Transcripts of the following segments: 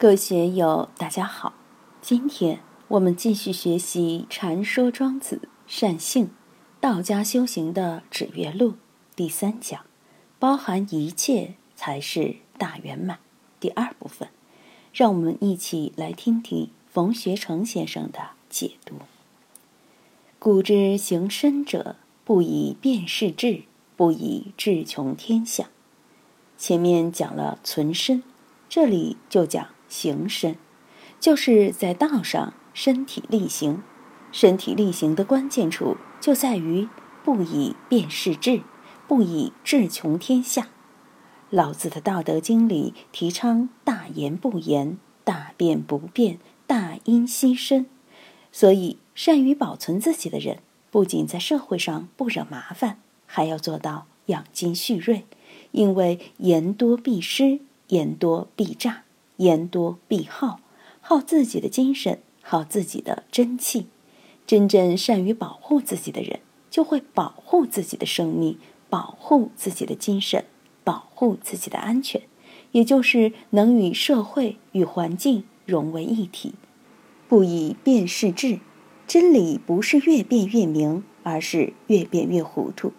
各位学友，大家好。今天我们继续学习《禅说庄子善性道家修行的指月录》第三讲，包含一切才是大圆满。第二部分，让我们一起来听听冯学成先生的解读。古之行深者，不以辨识智，不以智穷天下。前面讲了存身，这里就讲。行身，就是在道上身体力行。身体力行的关键处就在于不以辨识智，不以智穷天下。老子的《道德经》里提倡大言不言，大辩不辩，大音希声。所以，善于保存自己的人，不仅在社会上不惹麻烦，还要做到养精蓄锐。因为言多必失，言多必诈。言多必耗，耗自己的精神，耗自己的真气。真正善于保护自己的人，就会保护自己的生命，保护自己的精神，保护自己的安全，也就是能与社会与环境融为一体。不以辨识智，真理不是越辩越明，而是越辩越糊涂。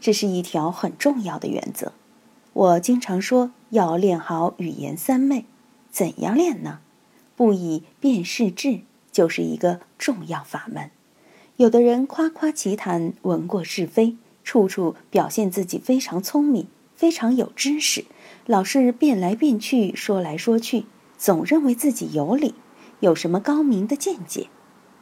这是一条很重要的原则。我经常说，要练好语言三昧。怎样练呢？不以辨识智，就是一个重要法门。有的人夸夸其谈，闻过是非，处处表现自己非常聪明，非常有知识，老是变来变去，说来说去，总认为自己有理，有什么高明的见解。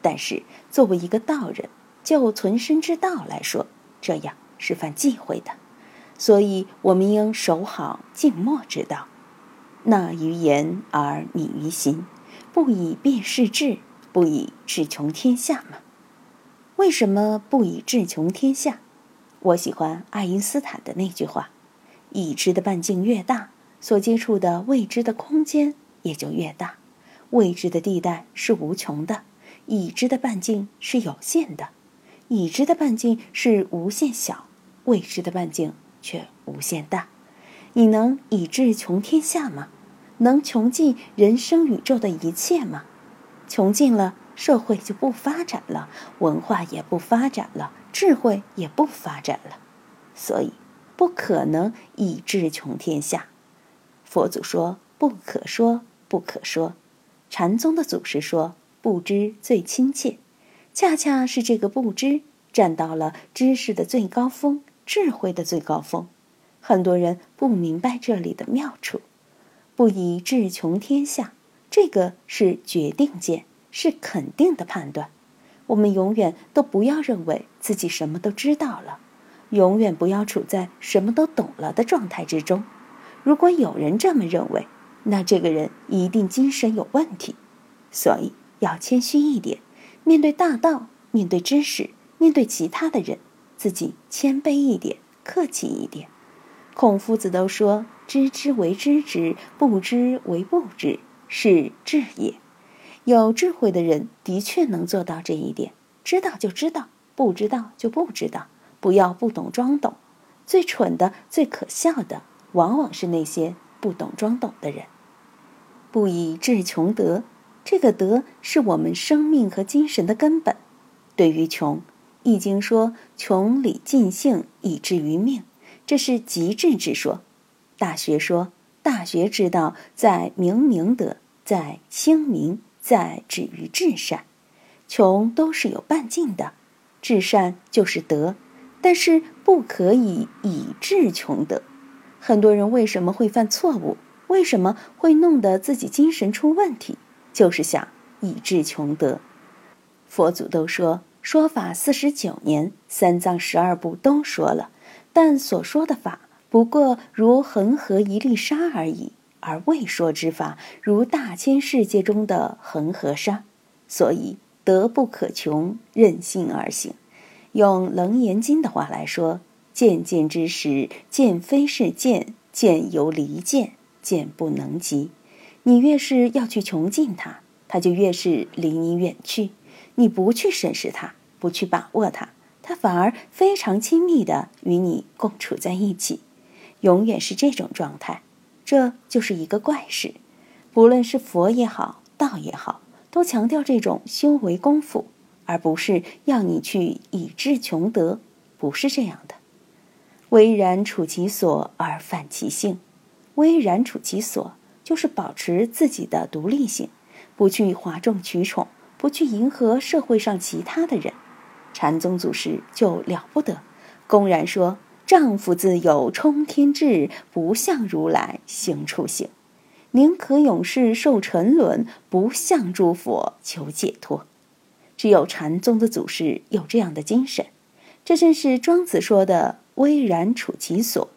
但是作为一个道人，就存身之道来说，这样是犯忌讳的。所以，我们应守好静默之道。纳于言而敏于行，不以辨识智，不以智穷天下嘛？为什么不以智穷天下？我喜欢爱因斯坦的那句话：已知的半径越大，所接触的未知的空间也就越大。未知的地带是无穷的，已知的半径是有限的。已知的半径是无限小，未知的半径却无限大。你能以智穷天下吗？能穷尽人生宇宙的一切吗？穷尽了，社会就不发展了，文化也不发展了，智慧也不发展了。所以，不可能以智穷天下。佛祖说：“不可说，不可说。”禅宗的祖师说：“不知最亲切。”恰恰是这个不知，站到了知识的最高峰，智慧的最高峰。很多人不明白这里的妙处。不以智穷天下，这个是决定键，是肯定的判断。我们永远都不要认为自己什么都知道了，永远不要处在什么都懂了的状态之中。如果有人这么认为，那这个人一定精神有问题。所以要谦虚一点，面对大道，面对知识，面对其他的人，自己谦卑一点，客气一点。孔夫子都说。知之为知之，不知为不知，是智也。有智慧的人的确能做到这一点：知道就知道，不知道就不知道，不要不懂装懂。最蠢的、最可笑的，往往是那些不懂装懂的人。不以智穷德，这个德是我们生命和精神的根本。对于穷，《易经》说：“穷理尽性，以至于命。”这是极致之说。大学说，大学之道在明明德，在清明，在止于至善。穷都是有半径的，至善就是德，但是不可以以智穷德。很多人为什么会犯错误？为什么会弄得自己精神出问题？就是想以智穷德。佛祖都说，说法四十九年，三藏十二部都说了，但所说的法。不过如恒河一粒沙而已，而未说之法如大千世界中的恒河沙，所以德不可穷，任性而行。用《楞严经》的话来说：“见见之时，见非是见，见犹离见，见不能及。你越是要去穷尽它，它就越是离你远去。你不去审视它，不去把握它，它反而非常亲密的与你共处在一起。”永远是这种状态，这就是一个怪事。不论是佛也好，道也好，都强调这种修为功夫，而不是要你去以智穷德，不是这样的。巍然处其所而反其性，巍然处其所就是保持自己的独立性，不去哗众取宠，不去迎合社会上其他的人。禅宗祖师就了不得，公然说：“丈夫自有冲天志，不向如来行处行；宁可永世受沉沦，不向诸佛求解脱。”只有禅宗的祖师有这样的精神，这正是庄子说的“巍然处其所，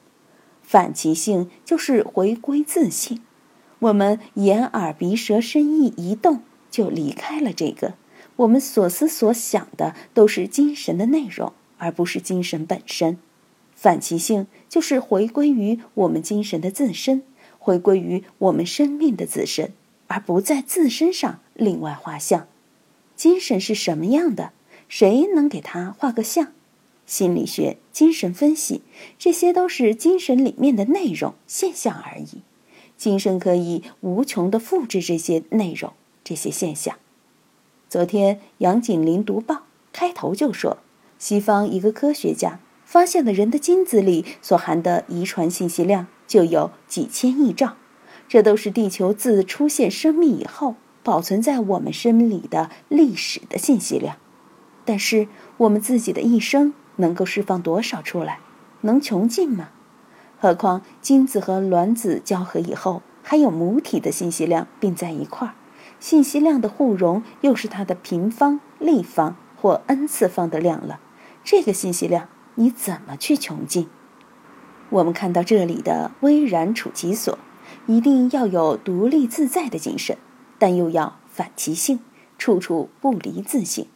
反其性”，就是回归自性。我们眼耳鼻舌身意一动，就离开了这个。我们所思所想的都是精神的内容，而不是精神本身。反其性就是回归于我们精神的自身，回归于我们生命的自身，而不在自身上另外画像。精神是什么样的？谁能给他画个像？心理学、精神分析，这些都是精神里面的内容现象而已。精神可以无穷的复制这些内容、这些现象。昨天，杨景林读报开头就说，西方一个科学家发现了人的精子里所含的遗传信息量就有几千亿兆，这都是地球自出现生命以后保存在我们身里的历史的信息量。但是我们自己的一生能够释放多少出来？能穷尽吗？何况精子和卵子交合以后，还有母体的信息量并在一块儿。信息量的互融又是它的平方、立方或 n 次方的量了。这个信息量你怎么去穷尽？我们看到这里的巍然处其所，一定要有独立自在的精神，但又要反其性，处处不离自性。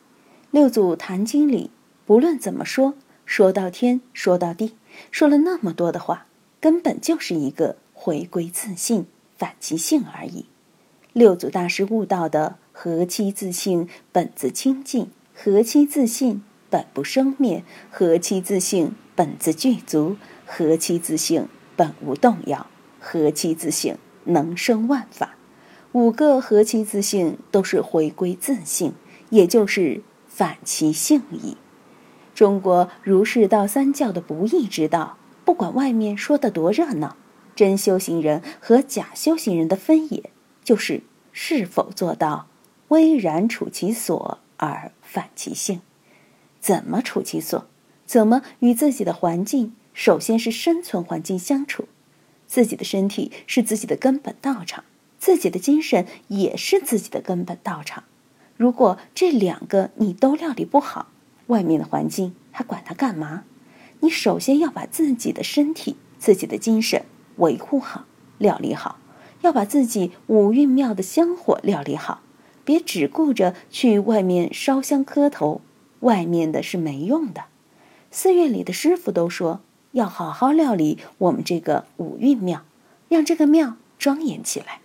六祖坛经里，不论怎么说，说到天，说到地，说了那么多的话，根本就是一个回归自信、反其性而已。六祖大师悟道的“何其自性，本自清净；何其自信，本不生灭；何其自性，本自具足；何其自性，本无动摇；何其自性，能生万法。”五个“何其自性”都是回归自性，也就是反其性矣。中国儒释道三教的不义之道，不管外面说的多热闹，真修行人和假修行人的分野。就是是否做到巍然处其所而反其性？怎么处其所？怎么与自己的环境，首先是生存环境相处？自己的身体是自己的根本道场，自己的精神也是自己的根本道场。如果这两个你都料理不好，外面的环境还管它干嘛？你首先要把自己的身体、自己的精神维护好、料理好。要把自己五蕴庙的香火料理好，别只顾着去外面烧香磕头，外面的是没用的。寺院里的师傅都说，要好好料理我们这个五蕴庙，让这个庙庄严起来。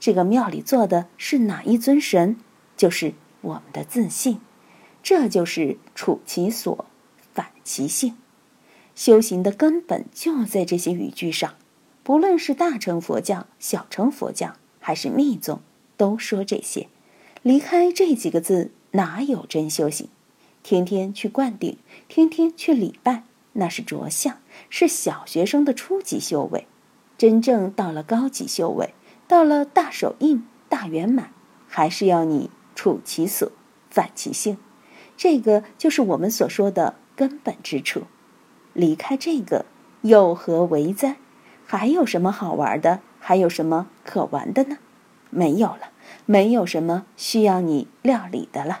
这个庙里坐的是哪一尊神？就是我们的自信。这就是处其所，反其性。修行的根本就在这些语句上。不论是大乘佛教、小乘佛教，还是密宗，都说这些。离开这几个字，哪有真修行？天天去灌顶，天天去礼拜，那是着相，是小学生的初级修为。真正到了高级修为，到了大手印、大圆满，还是要你处其所，反其性。这个就是我们所说的根本之处。离开这个，又何为哉？还有什么好玩的？还有什么可玩的呢？没有了，没有什么需要你料理的了。